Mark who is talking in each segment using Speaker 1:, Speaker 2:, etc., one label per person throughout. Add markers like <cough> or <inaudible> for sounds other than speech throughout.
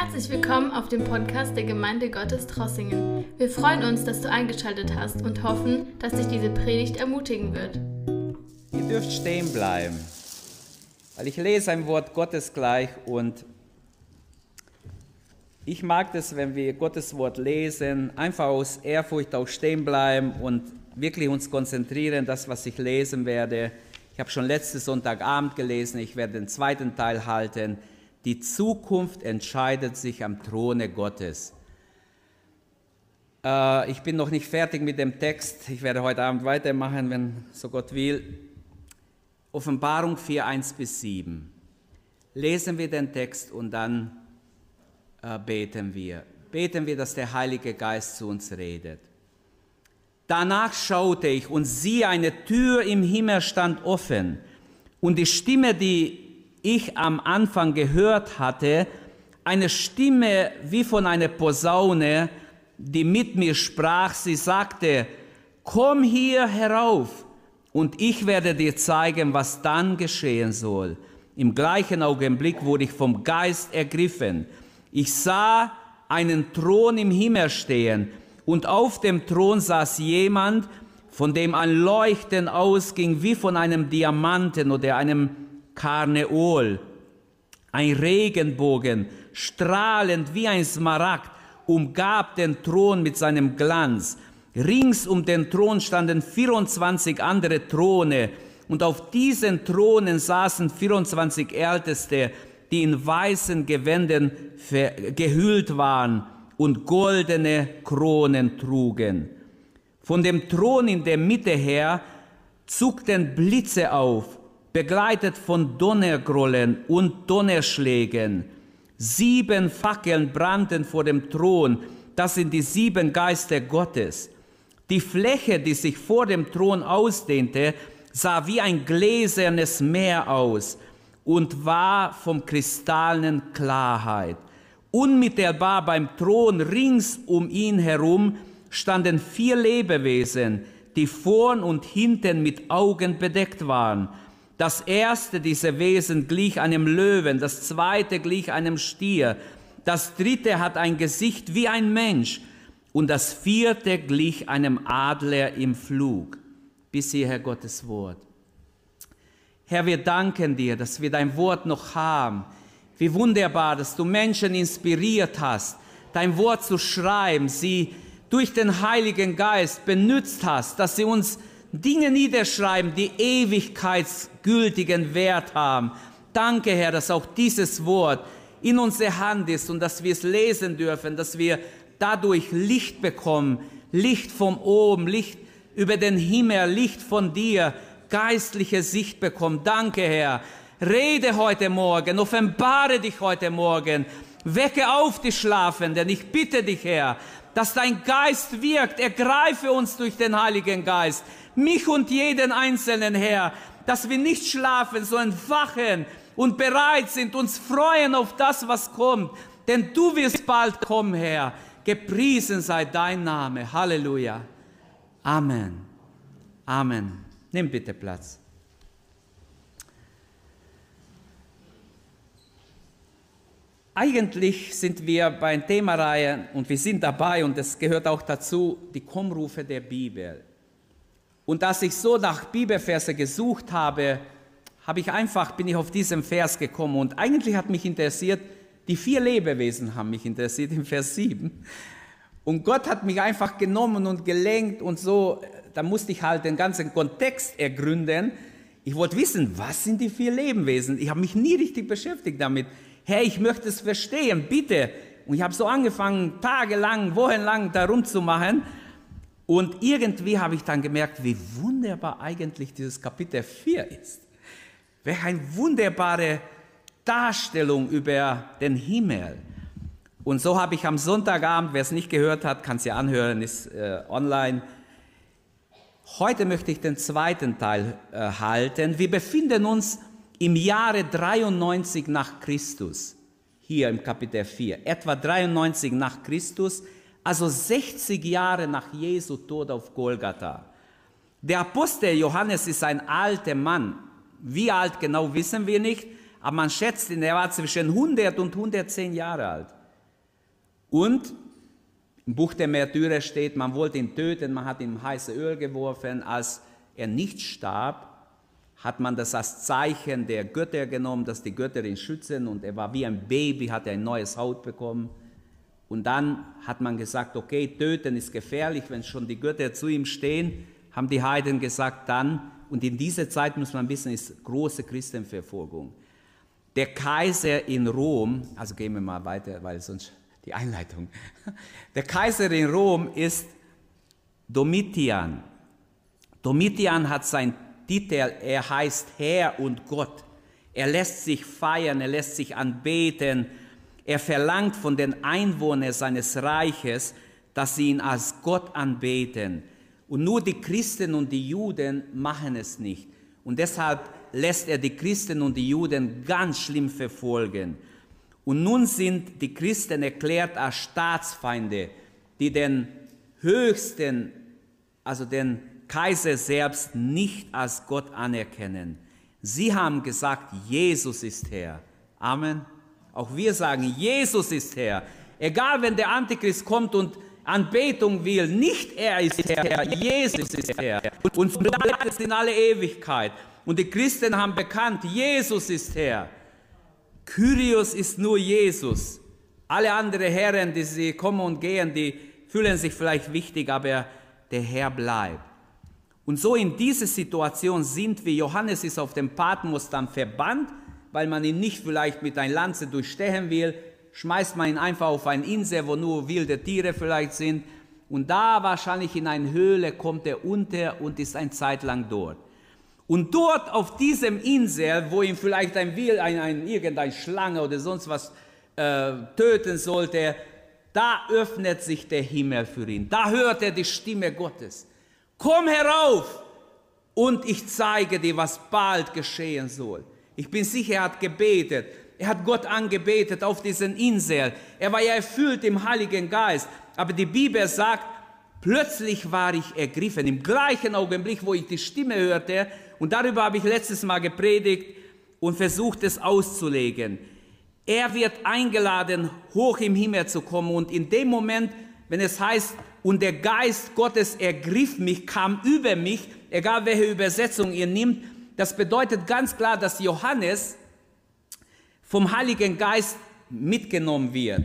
Speaker 1: Herzlich willkommen auf dem Podcast der Gemeinde Gottes Trossingen. Wir freuen uns, dass du eingeschaltet hast und hoffen, dass dich diese Predigt ermutigen wird.
Speaker 2: Ihr dürft stehen bleiben, weil ich lese ein Wort Gottes gleich und ich mag das, wenn wir Gottes Wort lesen, einfach aus Ehrfurcht auch stehen bleiben und wirklich uns konzentrieren, das, was ich lesen werde. Ich habe schon letzten Sonntagabend gelesen, ich werde den zweiten Teil halten. Die Zukunft entscheidet sich am Throne Gottes. Äh, ich bin noch nicht fertig mit dem Text. Ich werde heute Abend weitermachen, wenn so Gott will. Offenbarung 4, 1 bis 7. Lesen wir den Text und dann äh, beten wir. Beten wir, dass der Heilige Geist zu uns redet. Danach schaute ich und siehe, eine Tür im Himmel stand offen. Und die Stimme, die ich am Anfang gehört hatte, eine Stimme wie von einer Posaune, die mit mir sprach, sie sagte, komm hier herauf und ich werde dir zeigen, was dann geschehen soll. Im gleichen Augenblick wurde ich vom Geist ergriffen. Ich sah einen Thron im Himmel stehen und auf dem Thron saß jemand, von dem ein Leuchten ausging wie von einem Diamanten oder einem Karneol, ein Regenbogen, strahlend wie ein Smaragd, umgab den Thron mit seinem Glanz. Rings um den Thron standen 24 andere Throne, und auf diesen Thronen saßen 24 Älteste, die in weißen Gewändern gehüllt waren und goldene Kronen trugen. Von dem Thron in der Mitte her zuckten Blitze auf, begleitet von Donnergrollen und Donnerschlägen. Sieben Fackeln brannten vor dem Thron, das sind die sieben Geister Gottes. Die Fläche, die sich vor dem Thron ausdehnte, sah wie ein gläsernes Meer aus und war vom kristallenen Klarheit. Unmittelbar beim Thron rings um ihn herum standen vier Lebewesen, die vorn und hinten mit Augen bedeckt waren. Das erste dieser Wesen glich einem Löwen, das zweite glich einem Stier, das dritte hat ein Gesicht wie ein Mensch und das vierte glich einem Adler im Flug. Bis hierher Gottes Wort. Herr, wir danken dir, dass wir dein Wort noch haben. Wie wunderbar, dass du Menschen inspiriert hast, dein Wort zu schreiben, sie durch den Heiligen Geist benützt hast, dass sie uns Dinge niederschreiben, die ewigkeitsgültigen Wert haben. Danke, Herr, dass auch dieses Wort in unserer Hand ist und dass wir es lesen dürfen, dass wir dadurch Licht bekommen, Licht vom oben, Licht über den Himmel, Licht von dir, geistliche Sicht bekommen. Danke, Herr. Rede heute Morgen, offenbare dich heute Morgen, wecke auf die Schlafenden. Ich bitte dich, Herr, dass dein Geist wirkt. Ergreife uns durch den Heiligen Geist mich und jeden Einzelnen, Herr, dass wir nicht schlafen, sondern wachen und bereit sind, uns freuen auf das, was kommt. Denn du wirst bald kommen, Herr. Gepriesen sei dein Name. Halleluja. Amen. Amen. Nimm bitte Platz. Eigentlich sind wir bei Themareihe und wir sind dabei und es gehört auch dazu, die Kommrufe der Bibel. Und als ich so nach Bibelverse gesucht habe, habe ich einfach, bin ich auf diesen Vers gekommen und eigentlich hat mich interessiert, die vier Lebewesen haben mich interessiert im Vers 7. Und Gott hat mich einfach genommen und gelenkt und so, da musste ich halt den ganzen Kontext ergründen. Ich wollte wissen, was sind die vier Lebewesen? Ich habe mich nie richtig beschäftigt damit. Herr, ich möchte es verstehen, bitte. Und ich habe so angefangen, tagelang, wochenlang darum zu machen. Und irgendwie habe ich dann gemerkt, wie wunderbar eigentlich dieses Kapitel 4 ist. Welch eine wunderbare Darstellung über den Himmel. Und so habe ich am Sonntagabend, wer es nicht gehört hat, kann es ja anhören, ist äh, online. Heute möchte ich den zweiten Teil äh, halten. Wir befinden uns im Jahre 93 nach Christus, hier im Kapitel 4, etwa 93 nach Christus also 60 Jahre nach Jesu Tod auf Golgatha. Der Apostel Johannes ist ein alter Mann. Wie alt genau wissen wir nicht, aber man schätzt, er war zwischen 100 und 110 Jahre alt. Und im Buch der Märtyrer steht, man wollte ihn töten, man hat ihm heiße Öl geworfen. Als er nicht starb, hat man das als Zeichen der Götter genommen, dass die Götter ihn schützen und er war wie ein Baby, hat er ein neues Haut bekommen. Und dann hat man gesagt, okay, töten ist gefährlich, wenn schon die Götter zu ihm stehen, haben die Heiden gesagt, dann, und in dieser Zeit muss man wissen, ist große Christenverfolgung. Der Kaiser in Rom, also gehen wir mal weiter, weil sonst die Einleitung. <laughs> Der Kaiser in Rom ist Domitian. Domitian hat sein Titel, er heißt Herr und Gott. Er lässt sich feiern, er lässt sich anbeten. Er verlangt von den Einwohnern seines Reiches, dass sie ihn als Gott anbeten. Und nur die Christen und die Juden machen es nicht. Und deshalb lässt er die Christen und die Juden ganz schlimm verfolgen. Und nun sind die Christen erklärt als Staatsfeinde, die den höchsten, also den Kaiser selbst nicht als Gott anerkennen. Sie haben gesagt, Jesus ist Herr. Amen. Auch wir sagen, Jesus ist Herr. Egal, wenn der Antichrist kommt und Anbetung will, nicht er ist Herr, Jesus ist Herr. Und so bleibt es in alle Ewigkeit. Und die Christen haben bekannt, Jesus ist Herr. Kyrios ist nur Jesus. Alle anderen Herren, die sie kommen und gehen, die fühlen sich vielleicht wichtig, aber der Herr bleibt. Und so in dieser Situation sind wir. Johannes ist auf dem Patmos dann verbannt, weil man ihn nicht vielleicht mit einer Lanze durchstechen will. Schmeißt man ihn einfach auf eine Insel, wo nur wilde Tiere vielleicht sind. Und da wahrscheinlich in eine Höhle kommt er unter und ist eine Zeit lang dort. Und dort auf diesem Insel, wo ihn vielleicht ein Wild, ein, ein, irgendeine Schlange oder sonst was äh, töten sollte, da öffnet sich der Himmel für ihn. Da hört er die Stimme Gottes komm herauf und ich zeige dir, was bald geschehen soll. Ich bin sicher, er hat gebetet. Er hat Gott angebetet auf diesen Insel. Er war ja erfüllt im Heiligen Geist. Aber die Bibel sagt, plötzlich war ich ergriffen. Im gleichen Augenblick, wo ich die Stimme hörte, und darüber habe ich letztes Mal gepredigt und versucht es auszulegen. Er wird eingeladen, hoch im Himmel zu kommen. Und in dem Moment, wenn es heißt, und der Geist Gottes ergriff mich, kam über mich, egal welche Übersetzung ihr nimmt. Das bedeutet ganz klar, dass Johannes vom Heiligen Geist mitgenommen wird.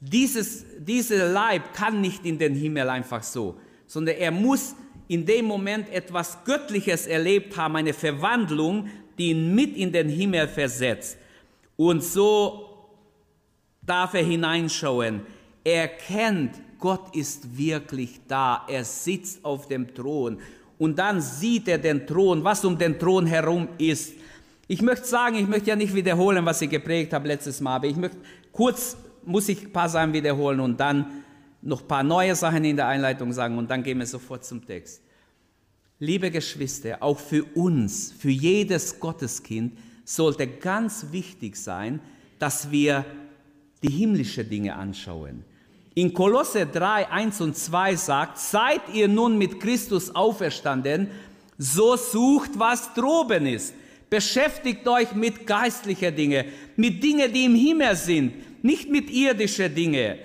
Speaker 2: Dieses, dieser Leib kann nicht in den Himmel einfach so, sondern er muss in dem Moment etwas Göttliches erlebt haben, eine Verwandlung, die ihn mit in den Himmel versetzt. Und so darf er hineinschauen. Er kennt Gott ist wirklich da. Er sitzt auf dem Thron. Und dann sieht er den Thron, was um den Thron herum ist. Ich möchte sagen, ich möchte ja nicht wiederholen, was ich geprägt habe letztes Mal, aber ich möchte kurz, muss ich ein paar Sachen wiederholen und dann noch ein paar neue Sachen in der Einleitung sagen und dann gehen wir sofort zum Text. Liebe Geschwister, auch für uns, für jedes Gotteskind sollte ganz wichtig sein, dass wir die himmlischen Dinge anschauen. In Kolosse 3, 1 und 2 sagt, seid ihr nun mit Christus auferstanden, so sucht, was droben ist. Beschäftigt euch mit geistlicher Dinge, mit Dingen, die im Himmel sind, nicht mit irdischer Dinge.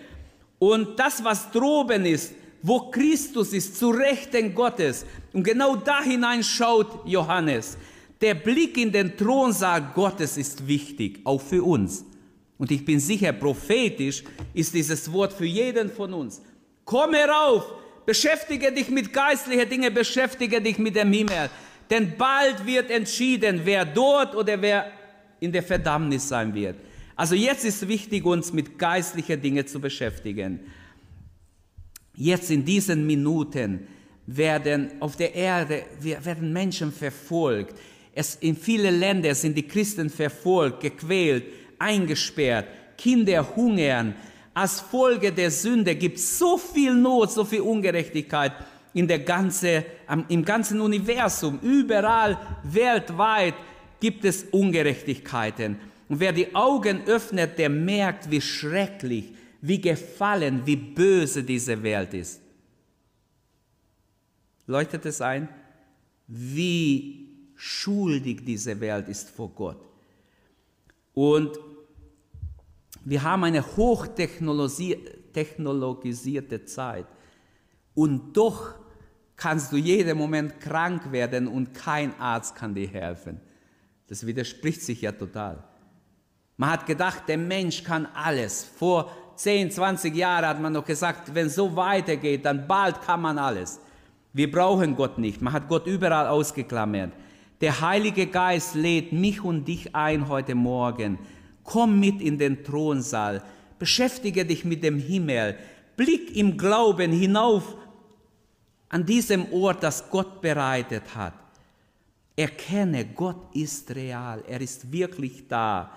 Speaker 2: Und das, was droben ist, wo Christus ist, zu Rechten Gottes. Und genau da hinein schaut Johannes. Der Blick in den Thronsaal Gottes ist wichtig, auch für uns. Und ich bin sicher, prophetisch ist dieses Wort für jeden von uns. Komm herauf, beschäftige dich mit geistlichen Dingen, beschäftige dich mit dem Himmel. Denn bald wird entschieden, wer dort oder wer in der Verdammnis sein wird. Also jetzt ist wichtig, uns mit geistlichen Dingen zu beschäftigen. Jetzt in diesen Minuten werden auf der Erde werden Menschen verfolgt. Es, in vielen Ländern sind die Christen verfolgt, gequält, eingesperrt, Kinder hungern. Als Folge der Sünde gibt es so viel Not, so viel Ungerechtigkeit in der ganze, im ganzen Universum. Überall weltweit gibt es Ungerechtigkeiten. Und wer die Augen öffnet, der merkt, wie schrecklich, wie gefallen, wie böse diese Welt ist. Leuchtet es ein? Wie schuldig diese Welt ist vor Gott. Und wir haben eine hochtechnologisierte technologisierte Zeit. Und doch kannst du jeden Moment krank werden und kein Arzt kann dir helfen. Das widerspricht sich ja total. Man hat gedacht, der Mensch kann alles. Vor 10, 20 Jahren hat man noch gesagt, wenn es so weitergeht, dann bald kann man alles. Wir brauchen Gott nicht. Man hat Gott überall ausgeklammert. Der Heilige Geist lädt mich und dich ein heute Morgen. Komm mit in den Thronsaal. Beschäftige dich mit dem Himmel. Blick im Glauben hinauf an diesem Ort, das Gott bereitet hat. Erkenne, Gott ist real. Er ist wirklich da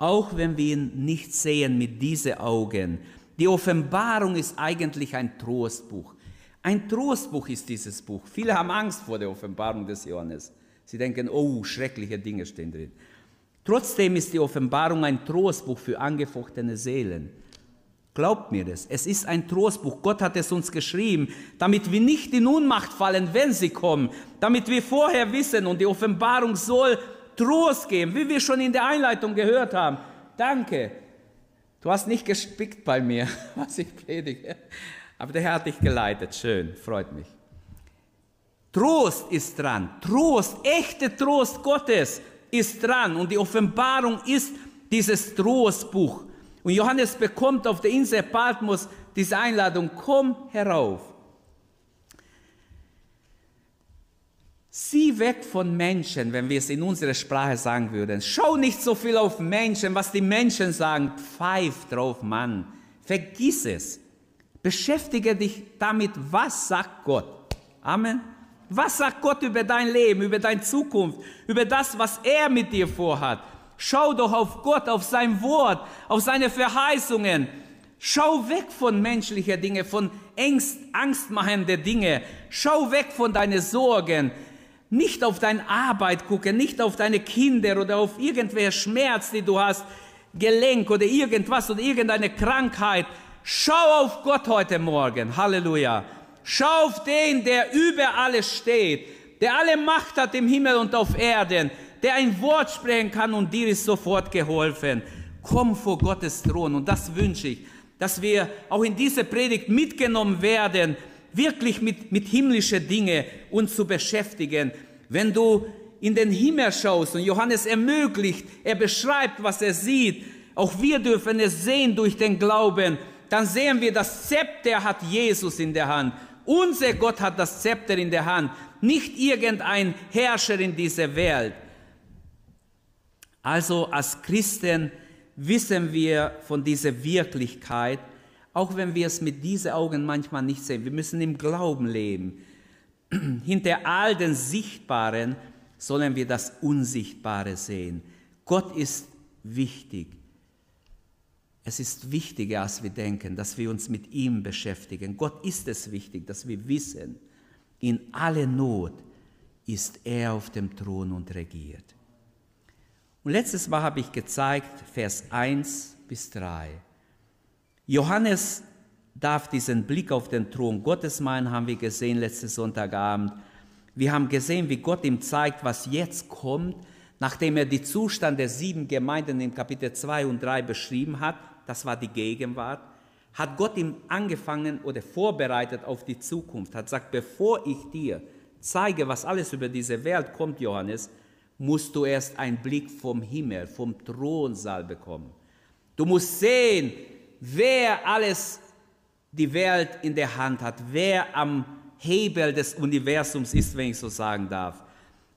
Speaker 2: auch wenn wir ihn nicht sehen mit diesen Augen. Die Offenbarung ist eigentlich ein Trostbuch. Ein Trostbuch ist dieses Buch. Viele haben Angst vor der Offenbarung des Johannes. Sie denken, oh, schreckliche Dinge stehen drin. Trotzdem ist die Offenbarung ein Trostbuch für angefochtene Seelen. Glaubt mir das. Es ist ein Trostbuch. Gott hat es uns geschrieben, damit wir nicht in Unmacht fallen, wenn sie kommen. Damit wir vorher wissen und die Offenbarung soll Trost geben, wie wir schon in der Einleitung gehört haben. Danke. Du hast nicht gespickt bei mir, <laughs> was ich predige. Aber der Herr hat dich geleitet. Schön, freut mich. Trost ist dran. Trost, echte Trost Gottes ist dran. Und die Offenbarung ist dieses Trostbuch. Und Johannes bekommt auf der Insel Patmos diese Einladung, komm herauf. Sieh weg von Menschen, wenn wir es in unserer Sprache sagen würden. Schau nicht so viel auf Menschen, was die Menschen sagen. Pfeif drauf, Mann. Vergiss es. Beschäftige dich damit, was sagt Gott. Amen. Was sagt Gott über dein Leben, über deine Zukunft, über das, was er mit dir vorhat? Schau doch auf Gott, auf sein Wort, auf seine Verheißungen. Schau weg von menschlichen Dingen, von Angst, angstmachenden Dingen. Schau weg von deinen Sorgen. Nicht auf deine Arbeit gucken, nicht auf deine Kinder oder auf irgendwelche Schmerz, die du hast, Gelenk oder irgendwas oder irgendeine Krankheit. Schau auf Gott heute Morgen. Halleluja. Schau auf den, der über alles steht, der alle Macht hat im Himmel und auf Erden, der ein Wort sprechen kann und dir ist sofort geholfen. Komm vor Gottes Thron und das wünsche ich, dass wir auch in dieser Predigt mitgenommen werden, wirklich mit, mit himmlischen Dingen uns zu beschäftigen. Wenn du in den Himmel schaust und Johannes ermöglicht, er beschreibt, was er sieht, auch wir dürfen es sehen durch den Glauben, dann sehen wir, das Zepter hat Jesus in der Hand. Unser Gott hat das Zepter in der Hand, nicht irgendein Herrscher in dieser Welt. Also als Christen wissen wir von dieser Wirklichkeit auch wenn wir es mit diesen Augen manchmal nicht sehen. Wir müssen im Glauben leben. <clears throat> Hinter all den Sichtbaren sollen wir das Unsichtbare sehen. Gott ist wichtig. Es ist wichtiger, als wir denken, dass wir uns mit ihm beschäftigen. Gott ist es wichtig, dass wir wissen, in aller Not ist er auf dem Thron und regiert. Und letztes Mal habe ich gezeigt, Vers 1 bis 3. Johannes darf diesen Blick auf den Thron Gottes meinen, haben wir gesehen letzten Sonntagabend. Wir haben gesehen, wie Gott ihm zeigt, was jetzt kommt, nachdem er die Zustand der sieben Gemeinden im Kapitel 2 und 3 beschrieben hat. Das war die Gegenwart. Hat Gott ihm angefangen oder vorbereitet auf die Zukunft, hat gesagt, bevor ich dir zeige, was alles über diese Welt kommt, Johannes, musst du erst einen Blick vom Himmel, vom Thronsaal bekommen. Du musst sehen, wer alles die Welt in der Hand hat, wer am Hebel des Universums ist, wenn ich so sagen darf.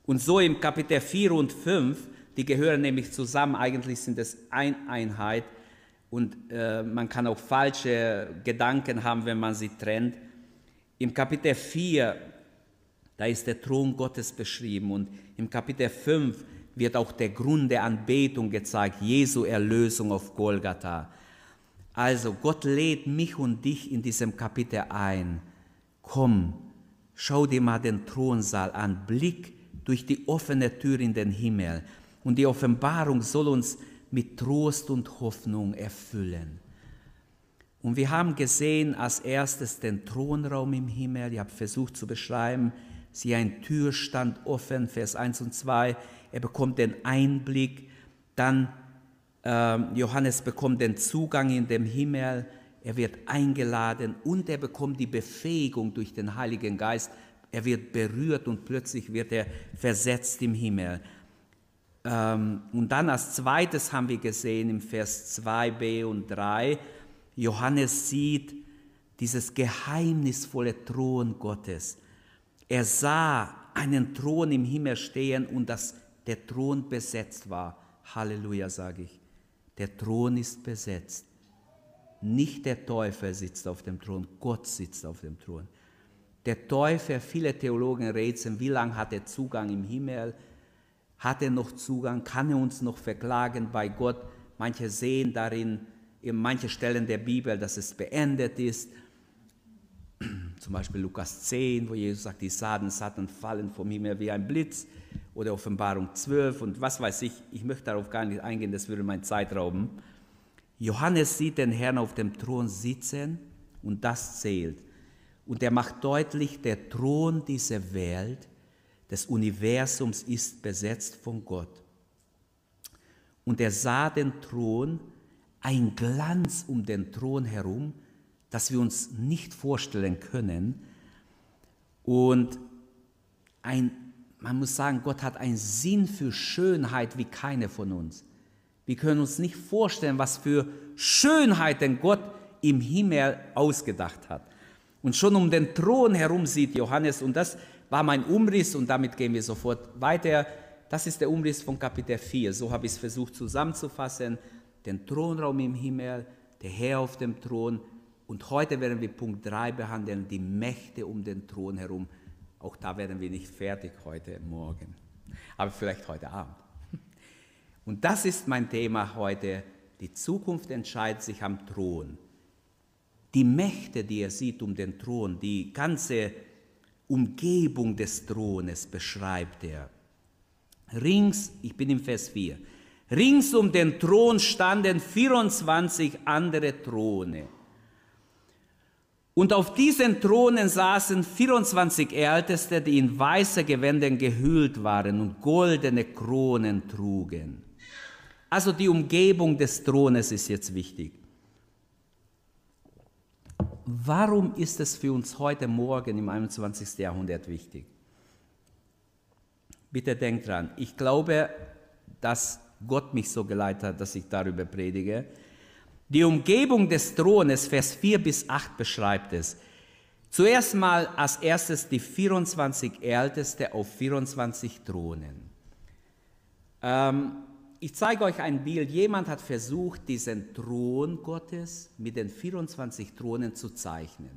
Speaker 2: Und so im Kapitel 4 und 5, die gehören nämlich zusammen, eigentlich sind es eine Einheit und äh, man kann auch falsche Gedanken haben, wenn man sie trennt. Im Kapitel 4, da ist der Thron Gottes beschrieben und im Kapitel 5 wird auch der Grund der Anbetung gezeigt, Jesu Erlösung auf Golgatha. Also Gott lädt mich und dich in diesem Kapitel ein. Komm, schau dir mal den Thronsaal an, blick durch die offene Tür in den Himmel. Und die Offenbarung soll uns mit Trost und Hoffnung erfüllen. Und wir haben gesehen als erstes den Thronraum im Himmel. Ich habe versucht zu beschreiben, sie ein Türstand offen, Vers 1 und 2. Er bekommt den Einblick. Dann ähm, Johannes bekommt den Zugang in den Himmel. er wird eingeladen und er bekommt die Befähigung durch den Heiligen Geist. Er wird berührt und plötzlich wird er versetzt im Himmel. Ähm, und dann als zweites haben wir gesehen im Vers 2b und 3, Johannes sieht dieses geheimnisvolle Thron Gottes. Er sah einen Thron im Himmel stehen und dass der Thron besetzt war. Halleluja, sage ich. Der Thron ist besetzt. Nicht der Teufel sitzt auf dem Thron, Gott sitzt auf dem Thron. Der Teufel, viele Theologen rätseln, wie lange hat er Zugang im Himmel? Hat er noch Zugang? Kann er uns noch verklagen bei Gott? Manche sehen darin, in manchen Stellen der Bibel, dass es beendet ist. <clears throat> Zum Beispiel Lukas 10, wo Jesus sagt, die Saaten, Satan fallen vom Himmel wie ein Blitz. Oder Offenbarung 12 und was weiß ich. Ich möchte darauf gar nicht eingehen, das würde meine Zeit rauben. Johannes sieht den Herrn auf dem Thron sitzen und das zählt. Und er macht deutlich, der Thron dieser Welt, des Universums ist besetzt von Gott. Und er sah den Thron, ein Glanz um den Thron herum, das wir uns nicht vorstellen können. Und ein, man muss sagen, Gott hat einen Sinn für Schönheit wie keine von uns. Wir können uns nicht vorstellen, was für Schönheiten Gott im Himmel ausgedacht hat. Und schon um den Thron herum sieht Johannes, und das war mein Umriss, und damit gehen wir sofort weiter. Das ist der Umriss von Kapitel 4. So habe ich es versucht zusammenzufassen. Den Thronraum im Himmel, der Herr auf dem Thron. Und heute werden wir Punkt 3 behandeln, die Mächte um den Thron herum. Auch da werden wir nicht fertig heute Morgen, aber vielleicht heute Abend. Und das ist mein Thema heute. Die Zukunft entscheidet sich am Thron. Die Mächte, die er sieht um den Thron, die ganze Umgebung des Thrones beschreibt er. Rings, ich bin im Vers 4, rings um den Thron standen 24 andere Throne. Und auf diesen Thronen saßen 24 Älteste, die in weiße Gewänder gehüllt waren und goldene Kronen trugen. Also die Umgebung des Thrones ist jetzt wichtig. Warum ist es für uns heute Morgen im 21. Jahrhundert wichtig? Bitte denkt dran, ich glaube, dass Gott mich so geleitet hat, dass ich darüber predige. Die Umgebung des Thrones, Vers 4 bis 8 beschreibt es. Zuerst mal als erstes die 24 Älteste auf 24 Thronen. Ähm, ich zeige euch ein Bild. Jemand hat versucht, diesen Thron Gottes mit den 24 Thronen zu zeichnen.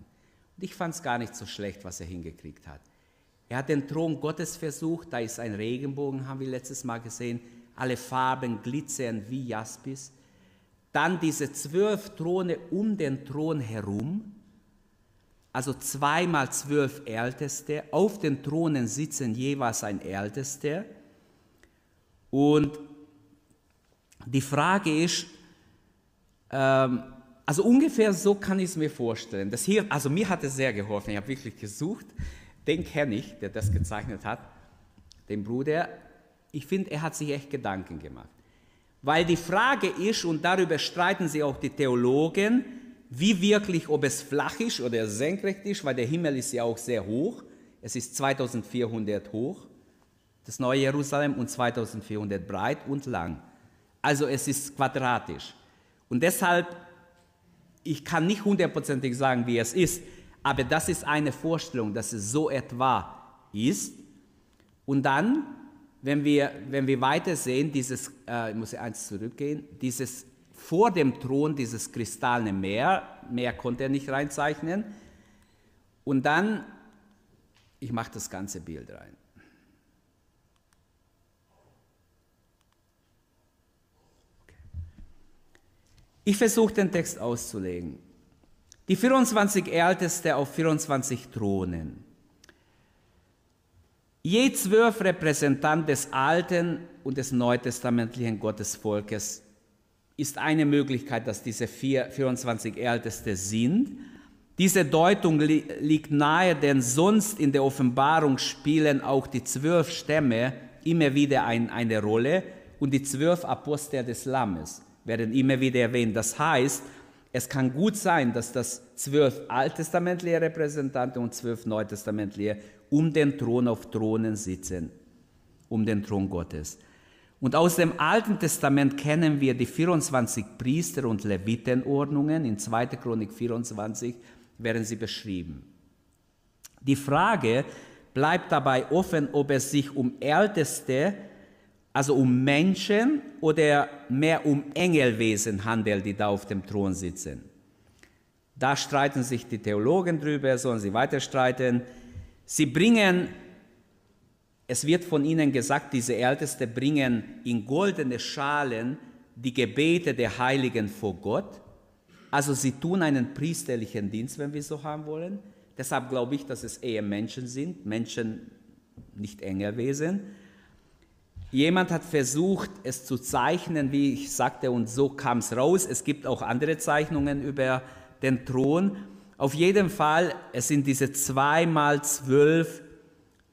Speaker 2: Und ich fand es gar nicht so schlecht, was er hingekriegt hat. Er hat den Thron Gottes versucht, da ist ein Regenbogen, haben wir letztes Mal gesehen. Alle Farben glitzern wie Jaspis. Dann diese zwölf Throne um den Thron herum, also zweimal zwölf Älteste. Auf den Thronen sitzen jeweils ein Ältester. Und die Frage ist, ähm, also ungefähr so kann ich es mir vorstellen. Das hier, also mir hat es sehr geholfen. Ich habe wirklich gesucht. Den kenne ich, der das gezeichnet hat, den Bruder. Ich finde, er hat sich echt Gedanken gemacht. Weil die Frage ist, und darüber streiten sich auch die Theologen, wie wirklich, ob es flach ist oder senkrecht ist, weil der Himmel ist ja auch sehr hoch. Es ist 2400 hoch, das neue Jerusalem, und 2400 breit und lang. Also es ist quadratisch. Und deshalb, ich kann nicht hundertprozentig sagen, wie es ist, aber das ist eine Vorstellung, dass es so etwa ist. Und dann, wenn wir, wenn wir weiter sehen, dieses, äh, ich muss eins zurückgehen, dieses vor dem Thron, dieses kristallene Meer, mehr konnte er nicht reinzeichnen. Und dann, ich mache das ganze Bild rein. Ich versuche den Text auszulegen. Die 24 Älteste auf 24 Thronen. Je zwölf Repräsentant des alten und des neutestamentlichen Gottesvolkes ist eine Möglichkeit, dass diese vier, 24 Älteste sind. Diese Deutung li liegt nahe, denn sonst in der Offenbarung spielen auch die zwölf Stämme immer wieder ein, eine Rolle und die zwölf Apostel des Lammes werden immer wieder erwähnt. Das heißt, es kann gut sein, dass das zwölf alttestamentliche Repräsentanten und zwölf neutestamentliche um den Thron auf Thronen sitzen, um den Thron Gottes. Und aus dem Alten Testament kennen wir die 24 Priester- und Levitenordnungen. In 2. Chronik 24 werden sie beschrieben. Die Frage bleibt dabei offen, ob es sich um Älteste, also um Menschen oder mehr um Engelwesen handelt, die da auf dem Thron sitzen. Da streiten sich die Theologen drüber, sollen sie weiter streiten. Sie bringen es wird von ihnen gesagt, diese Älteste bringen in goldene Schalen die Gebete der Heiligen vor Gott. Also sie tun einen priesterlichen Dienst, wenn wir so haben wollen. Deshalb glaube ich, dass es eher Menschen sind, Menschen, nicht Engelwesen. Jemand hat versucht, es zu zeichnen, wie ich sagte, und so kam es raus. Es gibt auch andere Zeichnungen über den Thron. Auf jeden Fall, es sind diese zweimal zwölf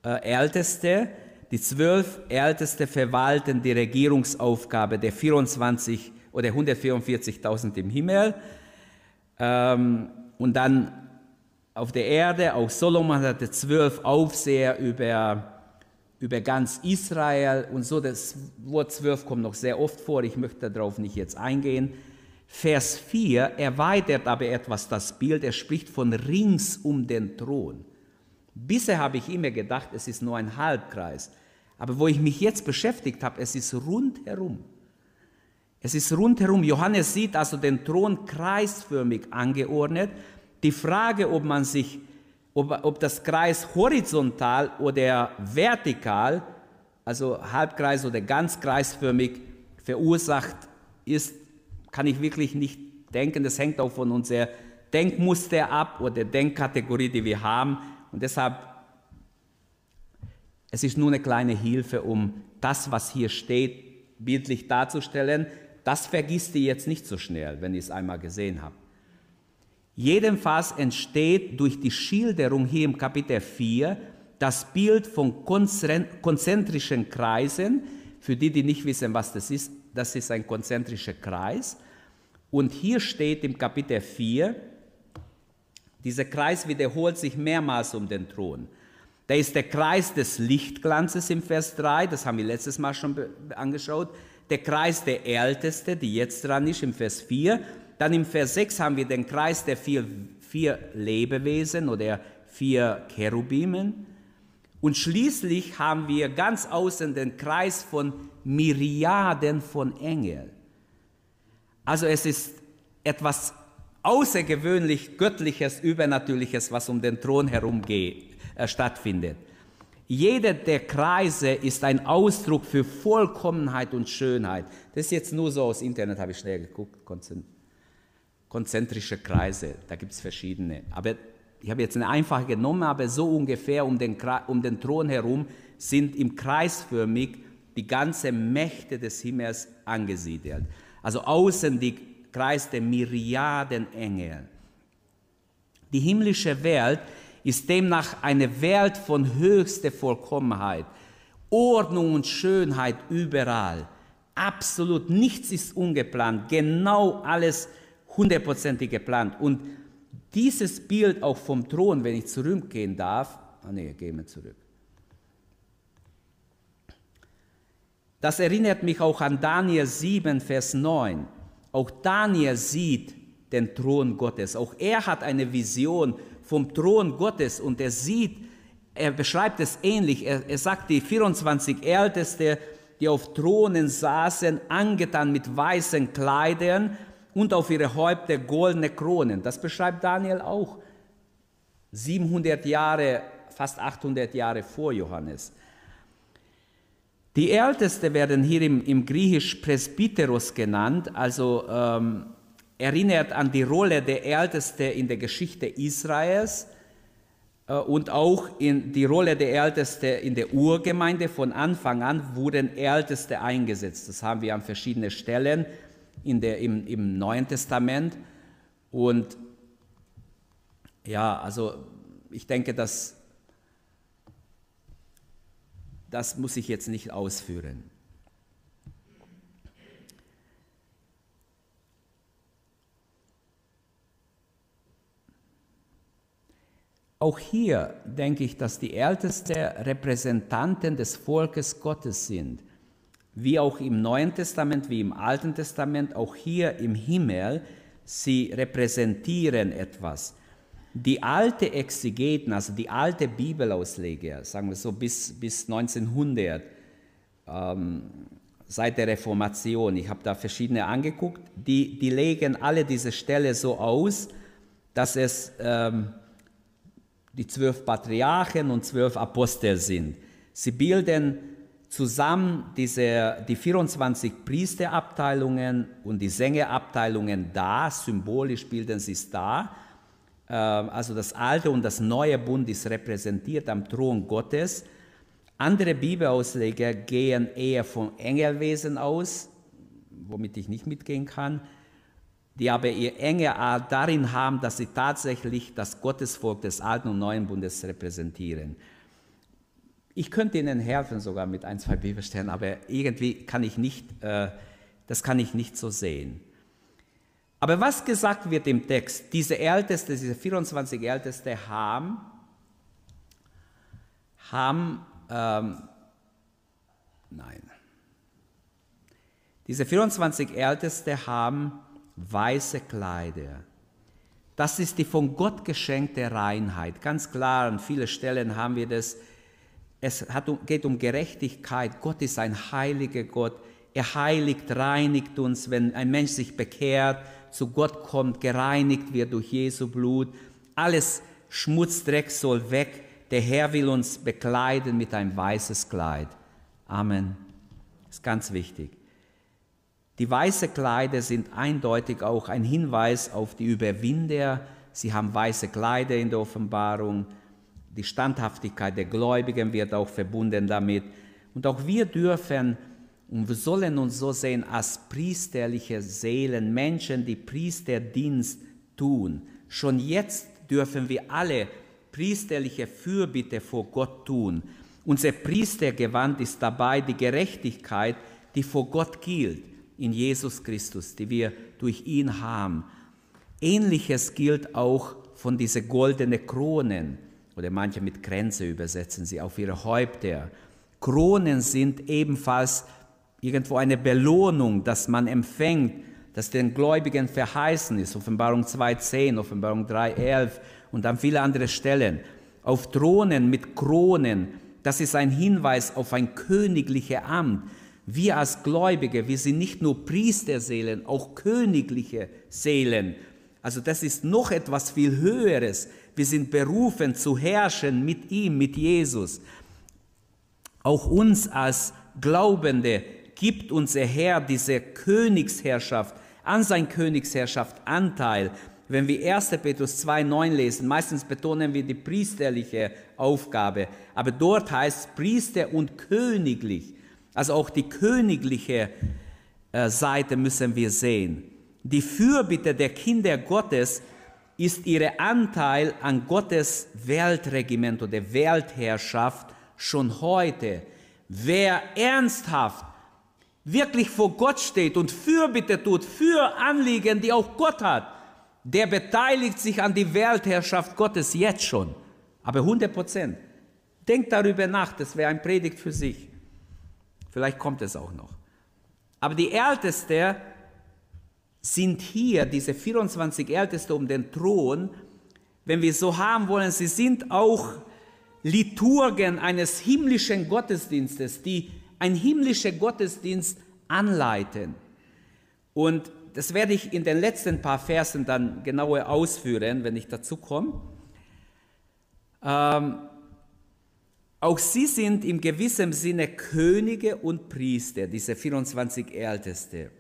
Speaker 2: äh, Älteste. Die zwölf Älteste verwalten die Regierungsaufgabe der 24 oder 144.000 im Himmel. Ähm, und dann auf der Erde, auch Solomon hatte zwölf Aufseher über, über ganz Israel und so. Das Wort zwölf kommt noch sehr oft vor, ich möchte darauf nicht jetzt eingehen. Vers 4 erweitert aber etwas das Bild, er spricht von rings um den Thron. Bisher habe ich immer gedacht, es ist nur ein Halbkreis. Aber wo ich mich jetzt beschäftigt habe, es ist rundherum. Es ist rundherum. Johannes sieht also den Thron kreisförmig angeordnet. Die Frage, ob man sich, ob, ob das Kreis horizontal oder vertikal, also Halbkreis oder ganz kreisförmig verursacht ist, kann ich wirklich nicht denken. Das hängt auch von unserer Denkmuster ab oder Denkkategorie, die wir haben. Und deshalb, es ist nur eine kleine Hilfe, um das, was hier steht, bildlich darzustellen. Das vergisst ihr jetzt nicht so schnell, wenn ihr es einmal gesehen habt. Jedenfalls entsteht durch die Schilderung hier im Kapitel 4 das Bild von konzentrischen Kreisen. Für die, die nicht wissen, was das ist, das ist ein konzentrischer Kreis. Und hier steht im Kapitel 4, dieser Kreis wiederholt sich mehrmals um den Thron. Da ist der Kreis des Lichtglanzes im Vers 3, das haben wir letztes Mal schon angeschaut. Der Kreis der Älteste, die jetzt dran ist, im Vers 4. Dann im Vers 6 haben wir den Kreis der vier, vier Lebewesen oder vier Cherubimen. Und schließlich haben wir ganz außen den Kreis von Myriaden von Engeln. Also es ist etwas außergewöhnlich Göttliches, Übernatürliches, was um den Thron herum geht, äh, stattfindet. Jeder der Kreise ist ein Ausdruck für Vollkommenheit und Schönheit. Das ist jetzt nur so aus Internet, habe ich schnell geguckt, konzentrische Kreise, da gibt es verschiedene. Aber ich habe jetzt eine einfache genommen, aber so ungefähr um den, um den Thron herum sind im Kreisförmig die ganze Mächte des Himmels angesiedelt. Also außen die Kreis der Myriaden Engel. Die himmlische Welt ist demnach eine Welt von höchster Vollkommenheit, Ordnung und Schönheit überall. Absolut nichts ist ungeplant, genau alles hundertprozentig geplant. Und dieses Bild auch vom Thron, wenn ich zurückgehen darf, ah nee, gehen wir zurück. Das erinnert mich auch an Daniel 7, Vers 9. Auch Daniel sieht den Thron Gottes. Auch er hat eine Vision vom Thron Gottes und er sieht, er beschreibt es ähnlich. Er, er sagt, die 24 Älteste, die auf Thronen saßen, angetan mit weißen Kleidern und auf ihre Häupter goldene Kronen. Das beschreibt Daniel auch. 700 Jahre, fast 800 Jahre vor Johannes. Die Älteste werden hier im, im Griechisch Presbyteros genannt, also ähm, erinnert an die Rolle der Älteste in der Geschichte Israels äh, und auch in die Rolle der Älteste in der Urgemeinde. Von Anfang an wurden Älteste eingesetzt. Das haben wir an verschiedenen Stellen in der, im, im Neuen Testament. Und ja, also ich denke, dass das muss ich jetzt nicht ausführen. Auch hier denke ich, dass die Ältesten Repräsentanten des Volkes Gottes sind. Wie auch im Neuen Testament, wie im Alten Testament, auch hier im Himmel, sie repräsentieren etwas. Die alte Exegeten, also die alte Bibelausleger, sagen wir so bis, bis 1900, ähm, seit der Reformation, ich habe da verschiedene angeguckt, die, die legen alle diese Stelle so aus, dass es ähm, die zwölf Patriarchen und zwölf Apostel sind. Sie bilden zusammen diese, die 24 Priesterabteilungen und die Sängerabteilungen da, symbolisch bilden sie es da. Ähm, also das alte und das neue Bund ist repräsentiert am Thron Gottes. Andere Bibelausleger gehen eher vom Engelwesen aus, womit ich nicht mitgehen kann, die aber ihr enge Art darin haben, dass sie tatsächlich das Gottesvolk des Alten und Neuen Bundes repräsentieren. Ich könnte Ihnen helfen sogar mit ein, zwei Bibelstellen, aber irgendwie kann ich nicht, äh, das kann ich nicht so sehen. Aber was gesagt wird im Text, diese Älteste, diese 24 Älteste haben, haben, ähm, nein, diese 24 Älteste haben weiße Kleider. Das ist die von Gott geschenkte Reinheit. Ganz klar, an vielen Stellen haben wir das. Es geht um Gerechtigkeit. Gott ist ein heiliger Gott. Er heiligt, reinigt uns, wenn ein Mensch sich bekehrt, zu Gott kommt, gereinigt wird durch Jesu Blut. Alles Schmutzdreck soll weg. Der Herr will uns bekleiden mit einem weißes Kleid. Amen. Das ist ganz wichtig. Die weißen Kleider sind eindeutig auch ein Hinweis auf die Überwinder. Sie haben weiße Kleider in der Offenbarung. Die Standhaftigkeit der Gläubigen wird auch verbunden damit. Und auch wir dürfen und wir sollen uns so sehen als priesterliche Seelen, Menschen, die Priesterdienst tun. Schon jetzt dürfen wir alle priesterliche Fürbitte vor Gott tun. Unser Priestergewand ist dabei die Gerechtigkeit, die vor Gott gilt in Jesus Christus, die wir durch ihn haben. Ähnliches gilt auch von diesen goldenen Kronen, oder manche mit Kränze übersetzen sie auf ihre Häupter. Kronen sind ebenfalls irgendwo eine Belohnung, dass man empfängt, dass den Gläubigen verheißen ist. Offenbarung 2.10, Offenbarung 3.11 und an viele andere Stellen. Auf Thronen mit Kronen, das ist ein Hinweis auf ein königliches Amt. Wir als Gläubige, wir sind nicht nur Priesterseelen, auch königliche Seelen. Also das ist noch etwas viel Höheres. Wir sind berufen zu herrschen mit ihm, mit Jesus. Auch uns als Glaubende gibt unser Herr diese Königsherrschaft, an sein Königsherrschaft Anteil. Wenn wir 1. Petrus 2,9 lesen, meistens betonen wir die priesterliche Aufgabe, aber dort heißt es Priester und königlich. Also auch die königliche äh, Seite müssen wir sehen. Die Fürbitte der Kinder Gottes ist ihr Anteil an Gottes Weltregiment oder Weltherrschaft schon heute. Wer ernsthaft wirklich vor Gott steht und Fürbitte tut für Anliegen, die auch Gott hat, der beteiligt sich an die Weltherrschaft Gottes jetzt schon. Aber 100 Prozent. Denkt darüber nach, das wäre ein Predigt für sich. Vielleicht kommt es auch noch. Aber die Ältesten sind hier, diese 24 Älteste um den Thron, wenn wir so haben wollen, sie sind auch Liturgen eines himmlischen Gottesdienstes, die ein himmlischer Gottesdienst anleiten. Und das werde ich in den letzten paar Versen dann genauer ausführen, wenn ich dazu komme. Ähm, auch sie sind im gewissen Sinne Könige und Priester, diese 24 Älteste.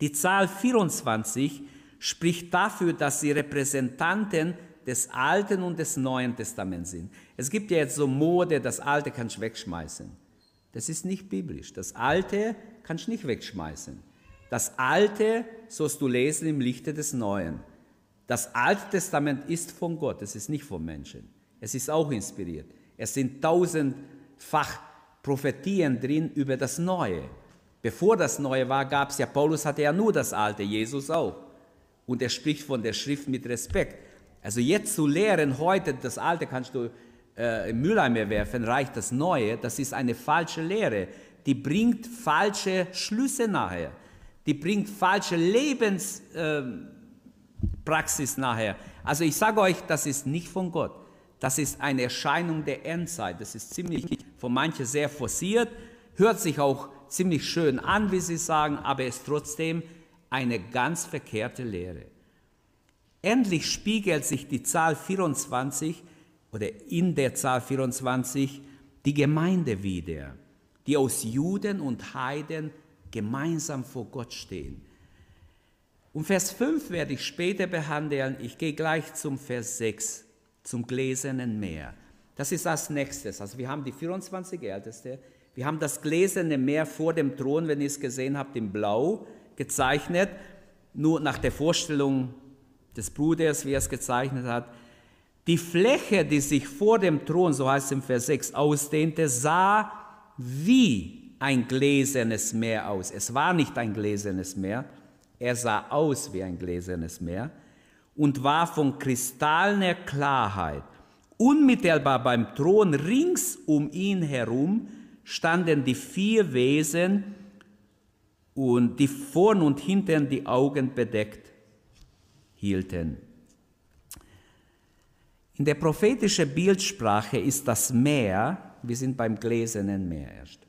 Speaker 2: Die Zahl 24 spricht dafür, dass sie Repräsentanten des Alten und des Neuen Testaments sind. Es gibt ja jetzt so Mode, das Alte kannst du wegschmeißen. Das ist nicht biblisch. Das Alte kannst du nicht wegschmeißen. Das Alte sollst du lesen im Lichte des Neuen. Das Alte Testament ist von Gott, es ist nicht vom Menschen. Es ist auch inspiriert. Es sind tausendfach Prophetien drin über das Neue. Bevor das Neue war, gab es ja, Paulus hatte ja nur das Alte, Jesus auch. Und er spricht von der Schrift mit Respekt. Also jetzt zu lehren, heute das Alte kannst du äh, im Mülleimer werfen, reicht das Neue, das ist eine falsche Lehre. Die bringt falsche Schlüsse nachher. Die bringt falsche Lebenspraxis äh, nachher. Also ich sage euch, das ist nicht von Gott. Das ist eine Erscheinung der Endzeit. Das ist ziemlich von manchen sehr forciert, hört sich auch ziemlich schön an, wie sie sagen, aber ist trotzdem eine ganz verkehrte Lehre. Endlich spiegelt sich die Zahl 24 oder in der Zahl 24 die Gemeinde wieder, die aus Juden und Heiden gemeinsam vor Gott stehen. Und Vers 5 werde ich später behandeln. Ich gehe gleich zum Vers 6, zum gläsernen Meer. Das ist als nächstes. Also wir haben die 24 Älteste, wir haben das gläserne Meer vor dem Thron, wenn ihr es gesehen habt, in Blau gezeichnet, nur nach der Vorstellung des Bruders, wie er es gezeichnet hat. Die Fläche, die sich vor dem Thron, so heißt es im Vers 6, ausdehnte, sah wie ein gläsernes Meer aus. Es war nicht ein gläsernes Meer, er sah aus wie ein gläsernes Meer und war von kristallener Klarheit. Unmittelbar beim Thron rings um ihn herum standen die vier Wesen und die vorn und hinten die Augen bedeckt hielten. In der prophetischen Bildsprache ist das Meer, wir sind beim gläsernen Meer erst.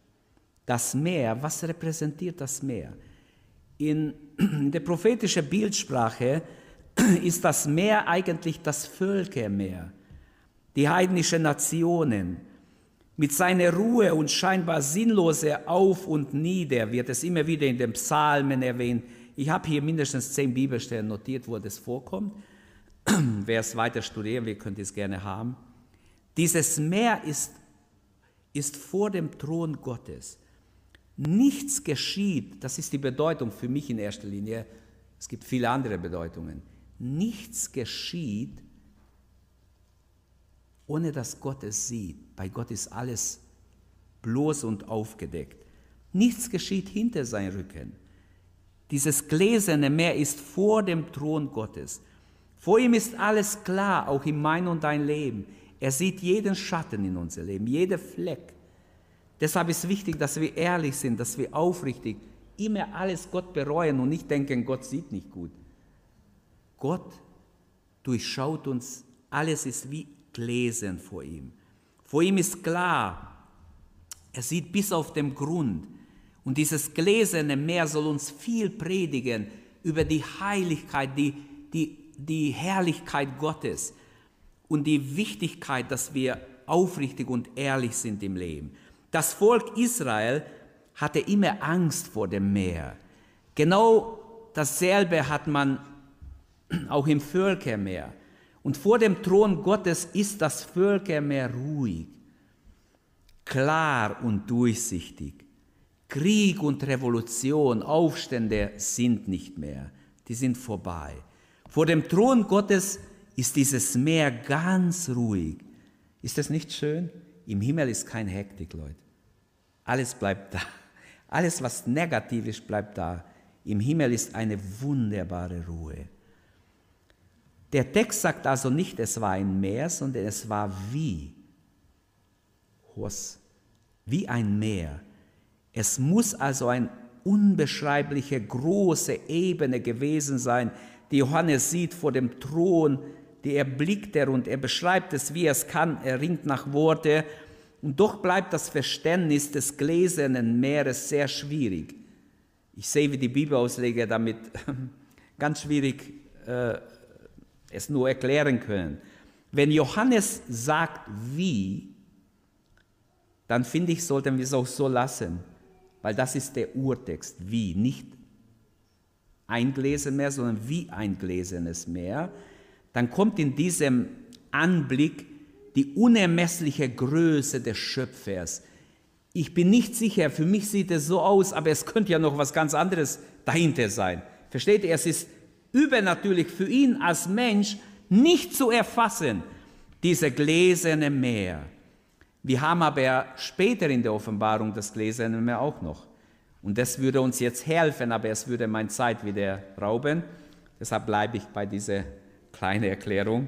Speaker 2: Das Meer, was repräsentiert das Meer? In, <clears throat> in der prophetischen Bildsprache <clears throat> ist das Meer eigentlich das Völkermeer, die heidnischen Nationen, mit seiner Ruhe und scheinbar sinnlose Auf und Nieder wird es immer wieder in den Psalmen erwähnt. Ich habe hier mindestens zehn Bibelstellen notiert, wo das vorkommt. <clears throat> Wer es weiter studieren will, könnte es gerne haben. Dieses Meer ist, ist vor dem Thron Gottes. Nichts geschieht, das ist die Bedeutung für mich in erster Linie. Es gibt viele andere Bedeutungen. Nichts geschieht, ohne dass Gott es sieht. Bei Gott ist alles bloß und aufgedeckt. Nichts geschieht hinter seinem Rücken. Dieses gläserne Meer ist vor dem Thron Gottes. Vor ihm ist alles klar, auch in mein und dein Leben. Er sieht jeden Schatten in unser Leben, jede Fleck. Deshalb ist wichtig, dass wir ehrlich sind, dass wir aufrichtig immer alles Gott bereuen und nicht denken, Gott sieht nicht gut. Gott durchschaut uns, alles ist wie Gläsern vor ihm. Vor ihm ist klar, er sieht bis auf den Grund. Und dieses gläserne Meer soll uns viel predigen über die Heiligkeit, die, die, die Herrlichkeit Gottes und die Wichtigkeit, dass wir aufrichtig und ehrlich sind im Leben. Das Volk Israel hatte immer Angst vor dem Meer. Genau dasselbe hat man auch im Völkermeer. Und vor dem Thron Gottes ist das Völkermeer ruhig, klar und durchsichtig. Krieg und Revolution, Aufstände sind nicht mehr, die sind vorbei. Vor dem Thron Gottes ist dieses Meer ganz ruhig. Ist das nicht schön? Im Himmel ist kein Hektik, Leute. Alles bleibt da. Alles, was negativ ist, bleibt da. Im Himmel ist eine wunderbare Ruhe. Der Text sagt also nicht, es war ein Meer, sondern es war wie. Hos, wie ein Meer. Es muss also eine unbeschreibliche große Ebene gewesen sein, die Johannes sieht vor dem Thron, die erblickt er und er beschreibt es, wie er es kann, er ringt nach Worte. Und doch bleibt das Verständnis des gläsernen Meeres sehr schwierig. Ich sehe, wie die Bibelausleger damit <laughs> ganz schwierig äh, es nur erklären können. Wenn Johannes sagt wie, dann finde ich, sollten wir es auch so lassen, weil das ist der Urtext, wie, nicht ein mehr, sondern wie ein gläsernes Meer, dann kommt in diesem Anblick die unermessliche Größe des Schöpfers. Ich bin nicht sicher, für mich sieht es so aus, aber es könnte ja noch was ganz anderes dahinter sein. Versteht ihr, es ist übernatürlich für ihn als Mensch nicht zu erfassen, diese gläserne Meer. Wir haben aber später in der Offenbarung das gläserne Meer auch noch. Und das würde uns jetzt helfen, aber es würde meine Zeit wieder rauben. Deshalb bleibe ich bei dieser kleinen Erklärung.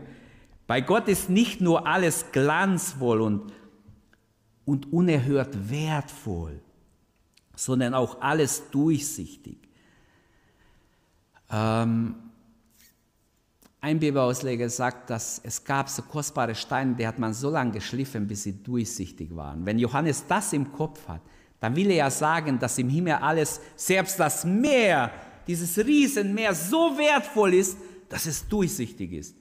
Speaker 2: Bei Gott ist nicht nur alles glanzvoll und, und unerhört wertvoll, sondern auch alles durchsichtig. Ähm, ein Bibelausleger sagt, dass es gab so kostbare Steine, die hat man so lange geschliffen, bis sie durchsichtig waren. Wenn Johannes das im Kopf hat, dann will er ja sagen, dass im Himmel alles, selbst das Meer, dieses Riesenmeer so wertvoll ist, dass es durchsichtig ist.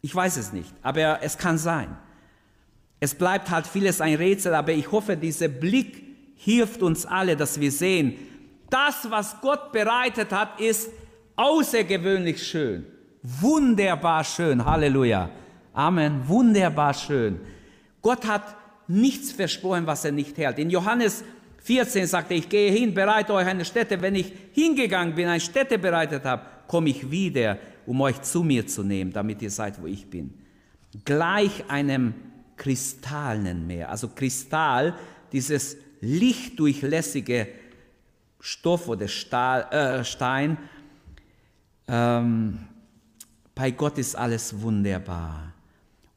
Speaker 2: Ich weiß es nicht, aber es kann sein. Es bleibt halt vieles ein Rätsel, aber ich hoffe, dieser Blick hilft uns alle, dass wir sehen, das, was Gott bereitet hat, ist außergewöhnlich schön. Wunderbar schön. Halleluja. Amen. Wunderbar schön. Gott hat nichts versprochen, was er nicht hält. In Johannes 14 sagte ich gehe hin, bereite euch eine Stätte. Wenn ich hingegangen bin, eine Stätte bereitet habe, komme ich wieder, um euch zu mir zu nehmen, damit ihr seid, wo ich bin. Gleich einem kristallenen Meer. Also Kristall, dieses lichtdurchlässige Stoff oder Stahl, äh, Stein. Ähm, bei Gott ist alles wunderbar.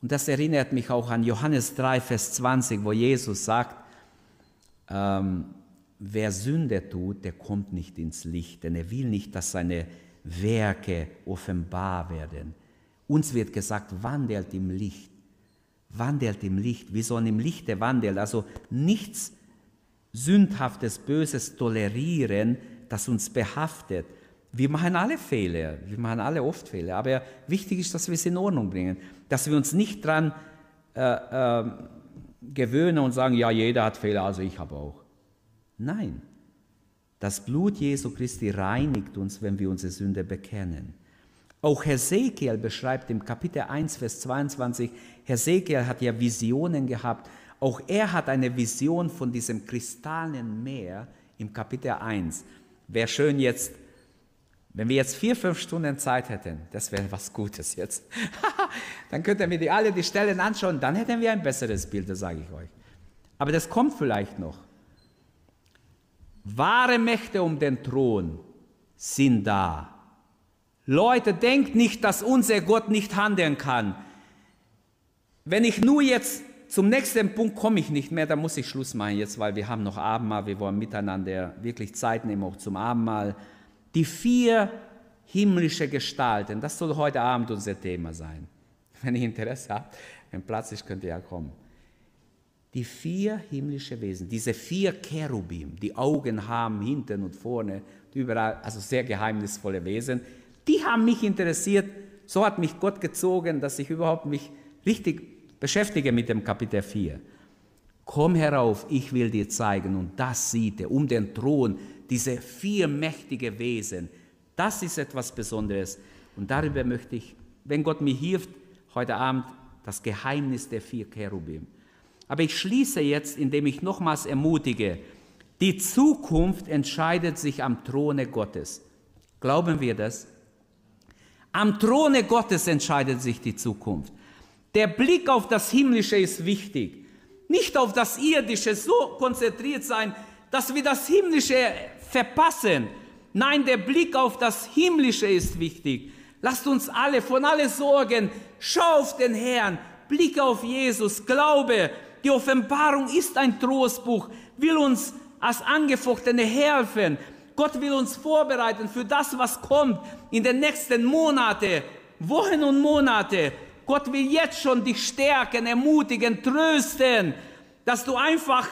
Speaker 2: Und das erinnert mich auch an Johannes 3, Vers 20, wo Jesus sagt, ähm, wer Sünde tut, der kommt nicht ins Licht, denn er will nicht, dass seine Werke offenbar werden. Uns wird gesagt, wandelt im Licht. Wandelt im Licht. Wir sollen im Lichte wandeln. Also nichts Sündhaftes, Böses tolerieren, das uns behaftet. Wir machen alle Fehler, wir machen alle oft Fehler, aber wichtig ist, dass wir es in Ordnung bringen, dass wir uns nicht daran äh, äh, gewöhnen und sagen, ja, jeder hat Fehler, also ich habe auch. Nein, das Blut Jesu Christi reinigt uns, wenn wir unsere Sünde bekennen. Auch Hesekiel beschreibt im Kapitel 1, Vers 22, Hesekiel hat ja Visionen gehabt, auch er hat eine Vision von diesem kristallenen Meer im Kapitel 1. Wäre schön jetzt wenn wir jetzt vier, fünf Stunden Zeit hätten, das wäre was Gutes jetzt, <laughs> dann könnten wir die, alle die Stellen anschauen, dann hätten wir ein besseres Bild, das sage ich euch. Aber das kommt vielleicht noch. Wahre Mächte um den Thron sind da. Leute, denkt nicht, dass unser Gott nicht handeln kann. Wenn ich nur jetzt zum nächsten Punkt komme ich nicht mehr, dann muss ich Schluss machen jetzt, weil wir haben noch Abendmahl, wir wollen miteinander wirklich Zeit nehmen, auch zum Abendmahl. Die vier himmlische Gestalten, das soll heute Abend unser Thema sein. Wenn ihr Interesse habt, wenn Platz ist, könnt ihr ja kommen. Die vier himmlische Wesen, diese vier Cherubim, die Augen haben hinten und vorne, überall, also sehr geheimnisvolle Wesen, die haben mich interessiert. So hat mich Gott gezogen, dass ich überhaupt mich richtig beschäftige mit dem Kapitel 4. Komm herauf, ich will dir zeigen. Und das sieht er um den Thron diese vier mächtige Wesen, das ist etwas Besonderes. Und darüber möchte ich, wenn Gott mir hilft, heute Abend das Geheimnis der vier Cherubim. Aber ich schließe jetzt, indem ich nochmals ermutige, die Zukunft entscheidet sich am Throne Gottes. Glauben wir das? Am Throne Gottes entscheidet sich die Zukunft. Der Blick auf das Himmlische ist wichtig. Nicht auf das Irdische so konzentriert sein, dass wir das Himmlische verpassen. Nein, der Blick auf das Himmlische ist wichtig. Lasst uns alle von allen Sorgen, schau auf den Herrn, blick auf Jesus, glaube, die Offenbarung ist ein Trostbuch, will uns als Angefochtene helfen. Gott will uns vorbereiten für das, was kommt in den nächsten Monaten, Wochen und Monate. Gott will jetzt schon dich stärken, ermutigen, trösten, dass du einfach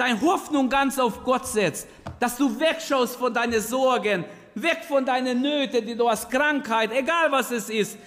Speaker 2: deine Hoffnung ganz auf Gott setzt, dass du wegschaust von deinen Sorgen, weg von deinen Nöten, die du hast, Krankheit, egal was es ist,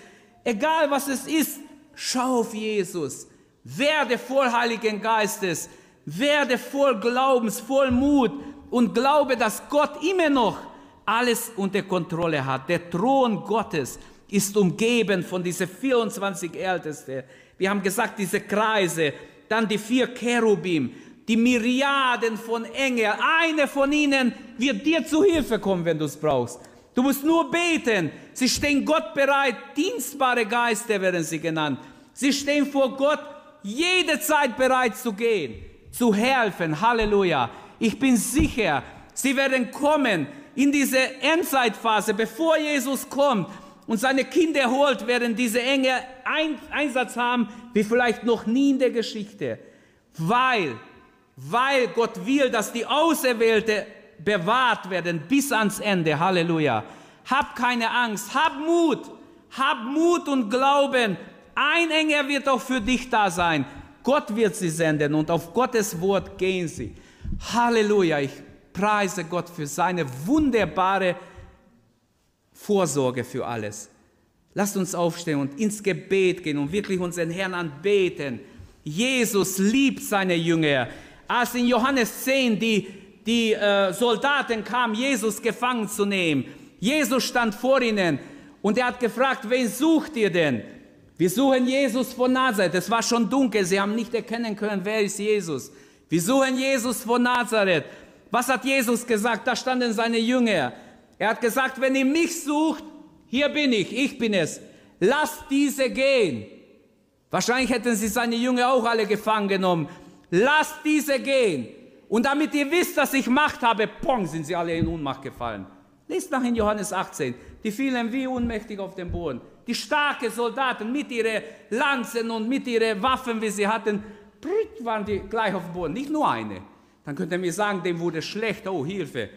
Speaker 2: egal was es ist, schau auf Jesus, werde voll Heiligen Geistes, werde voll Glaubens, voll Mut und glaube, dass Gott immer noch alles unter Kontrolle hat. Der Thron Gottes ist umgeben von diesen 24 Ältesten. Wir haben gesagt, diese Kreise, dann die vier Cherubim, die Myriaden von Engeln, eine von ihnen wird dir zu Hilfe kommen, wenn du es brauchst. Du musst nur beten. Sie stehen Gott bereit. Dienstbare Geister werden sie genannt. Sie stehen vor Gott jede Zeit bereit zu gehen, zu helfen. Halleluja. Ich bin sicher, sie werden kommen in diese Endzeitphase, bevor Jesus kommt. und seine Kinder holt, werden diese enge Einsatz haben, wie vielleicht noch nie in der Geschichte. Weil, weil Gott will, dass die Auserwählte bewahrt werden bis ans Ende. Halleluja. Hab keine Angst, hab Mut, hab Mut und Glauben. Ein Engel wird auch für dich da sein. Gott wird sie senden und auf Gottes Wort gehen sie. Halleluja. Ich preise Gott für seine wunderbare Vorsorge für alles. Lasst uns aufstehen und ins Gebet gehen und wirklich unseren Herrn anbeten. Jesus liebt seine Jünger. Als in Johannes 10 die, die äh, Soldaten kamen, Jesus gefangen zu nehmen, Jesus stand vor ihnen und er hat gefragt, wen sucht ihr denn? Wir suchen Jesus von Nazareth. Es war schon dunkel, sie haben nicht erkennen können, wer ist Jesus. Wir suchen Jesus von Nazareth. Was hat Jesus gesagt? Da standen seine Jünger. Er hat gesagt, wenn ihr mich sucht, hier bin ich, ich bin es. Lasst diese gehen. Wahrscheinlich hätten sie seine Jünger auch alle gefangen genommen. Lasst diese gehen. Und damit ihr wisst, dass ich Macht habe, pong, sind sie alle in Unmacht gefallen. Lest nach in Johannes 18. Die fielen wie unmächtig auf den Boden. Die starken Soldaten mit ihren Lanzen und mit ihren Waffen, wie sie hatten, waren die gleich auf dem Boden. Nicht nur eine. Dann könnt ihr mir sagen, dem wurde schlecht, oh Hilfe,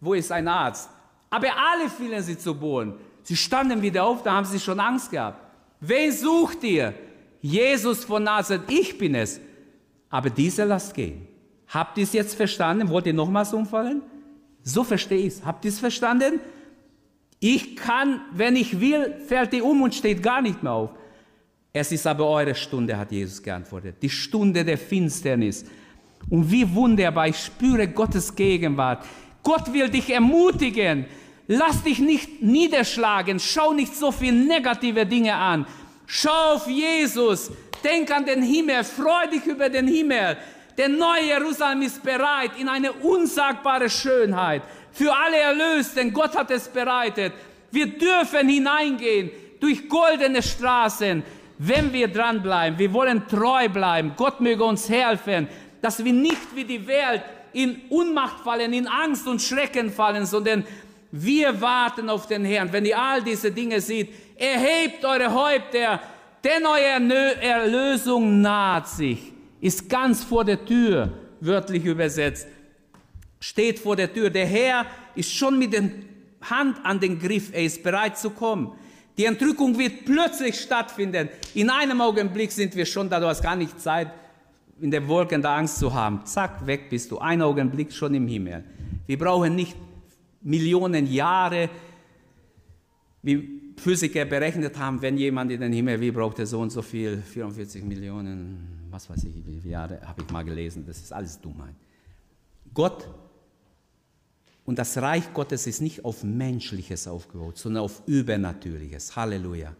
Speaker 2: wo ist ein Arzt? Aber alle fielen sie zu Boden. Sie standen wieder auf, da haben sie schon Angst gehabt. Wen sucht ihr? Jesus von Nazareth, ich bin es. Aber diese lasst gehen. Habt ihr es jetzt verstanden? Wollt ihr nochmals umfallen? So verstehe ich es. Habt ihr es verstanden? Ich kann, wenn ich will, fällt ihr um und steht gar nicht mehr auf. Es ist aber eure Stunde, hat Jesus geantwortet. Die Stunde der Finsternis. Und wie wunderbar, ich spüre Gottes Gegenwart. Gott will dich ermutigen. Lass dich nicht niederschlagen. Schau nicht so viele negative Dinge an. Schau auf Jesus. Denk an den Himmel. Freu dich über den Himmel. Der neue Jerusalem ist bereit in eine unsagbare Schönheit. Für alle Erlösten. Gott hat es bereitet. Wir dürfen hineingehen durch goldene Straßen, wenn wir dranbleiben. Wir wollen treu bleiben. Gott möge uns helfen dass wir nicht wie die Welt in Unmacht fallen, in Angst und Schrecken fallen, sondern wir warten auf den Herrn. Wenn ihr all diese Dinge seht, erhebt eure Häupter, denn eure Erlösung naht sich, ist ganz vor der Tür, wörtlich übersetzt, steht vor der Tür. Der Herr ist schon mit der Hand an den Griff, er ist bereit zu kommen. Die Entrückung wird plötzlich stattfinden. In einem Augenblick sind wir schon da, du hast gar nicht Zeit, in den Wolken der Angst zu haben. Zack, weg bist du. Ein Augenblick schon im Himmel. Wir brauchen nicht Millionen Jahre, wie Physiker berechnet haben, wenn jemand in den Himmel will, braucht er so und so viel, 44 Millionen, was weiß ich, wie viele Jahre, habe ich mal gelesen. Das ist alles Dummheit. Gott und das Reich Gottes ist nicht auf Menschliches aufgebaut, sondern auf Übernatürliches. Halleluja.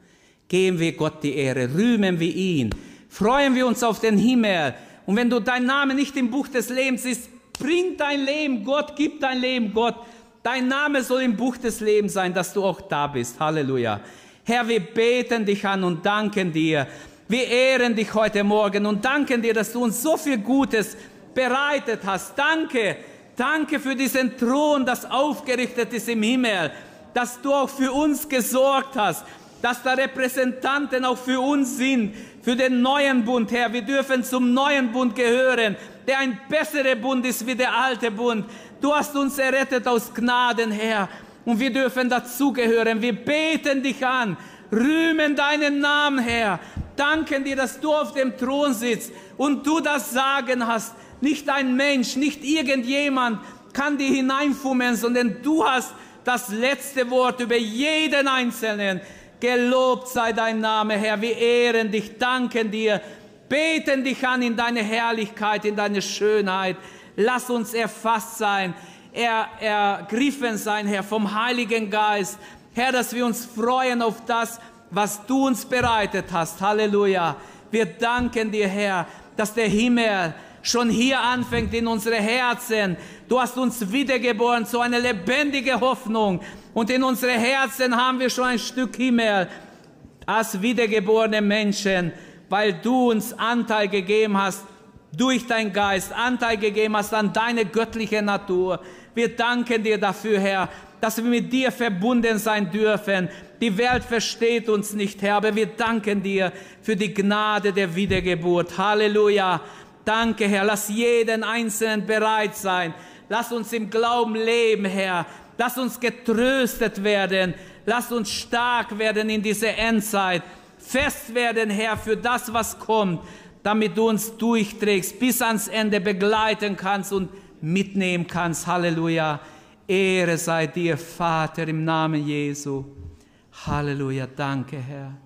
Speaker 2: Geben wir Gott die Ehre, rühmen wir ihn, freuen wir uns auf den Himmel, und wenn du dein Name nicht im Buch des Lebens ist, bring dein Leben Gott, gib dein Leben Gott. Dein Name soll im Buch des Lebens sein, dass du auch da bist. Halleluja. Herr, wir beten dich an und danken dir. Wir ehren dich heute Morgen und danken dir, dass du uns so viel Gutes bereitet hast. Danke, danke für diesen Thron, das aufgerichtet ist im Himmel, dass du auch für uns gesorgt hast, dass da Repräsentanten auch für uns sind, für den neuen Bund, Herr. Wir dürfen zum neuen Bund gehören, der ein besserer Bund ist wie der alte Bund. Du hast uns errettet aus Gnaden, Herr. Und wir dürfen dazugehören. Wir beten dich an, rühmen deinen Namen, Herr. Danken dir, dass du auf dem Thron sitzt und du das Sagen hast. Nicht ein Mensch, nicht irgendjemand kann dir hineinfummeln, sondern du hast das letzte Wort über jeden Einzelnen. Gelobt sei dein Name, Herr. Wir ehren dich, danken dir, beten dich an in deine Herrlichkeit, in deine Schönheit. Lass uns erfasst sein, er, ergriffen sein, Herr, vom Heiligen Geist. Herr, dass wir uns freuen auf das, was du uns bereitet hast. Halleluja. Wir danken dir, Herr, dass der Himmel schon hier anfängt in unsere Herzen. Du hast uns wiedergeboren zu einer lebendigen Hoffnung. Und in unsere Herzen haben wir schon ein Stück Himmel als wiedergeborene Menschen, weil du uns Anteil gegeben hast durch dein Geist, Anteil gegeben hast an deine göttliche Natur. Wir danken dir dafür, Herr, dass wir mit dir verbunden sein dürfen. Die Welt versteht uns nicht, Herr, aber wir danken dir für die Gnade der Wiedergeburt. Halleluja. Danke, Herr. Lass jeden Einzelnen bereit sein. Lass uns im Glauben leben, Herr. Lass uns getröstet werden. Lass uns stark werden in dieser Endzeit. Fest werden, Herr, für das, was kommt, damit du uns durchträgst, bis ans Ende begleiten kannst und mitnehmen kannst. Halleluja. Ehre sei dir, Vater, im Namen Jesu. Halleluja. Danke, Herr.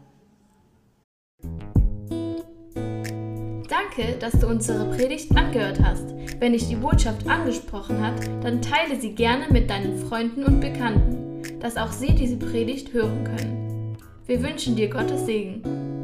Speaker 1: Danke, dass du unsere Predigt angehört hast. Wenn dich die Botschaft angesprochen hat, dann teile sie gerne mit deinen Freunden und Bekannten, dass auch sie diese Predigt hören können. Wir wünschen dir Gottes Segen.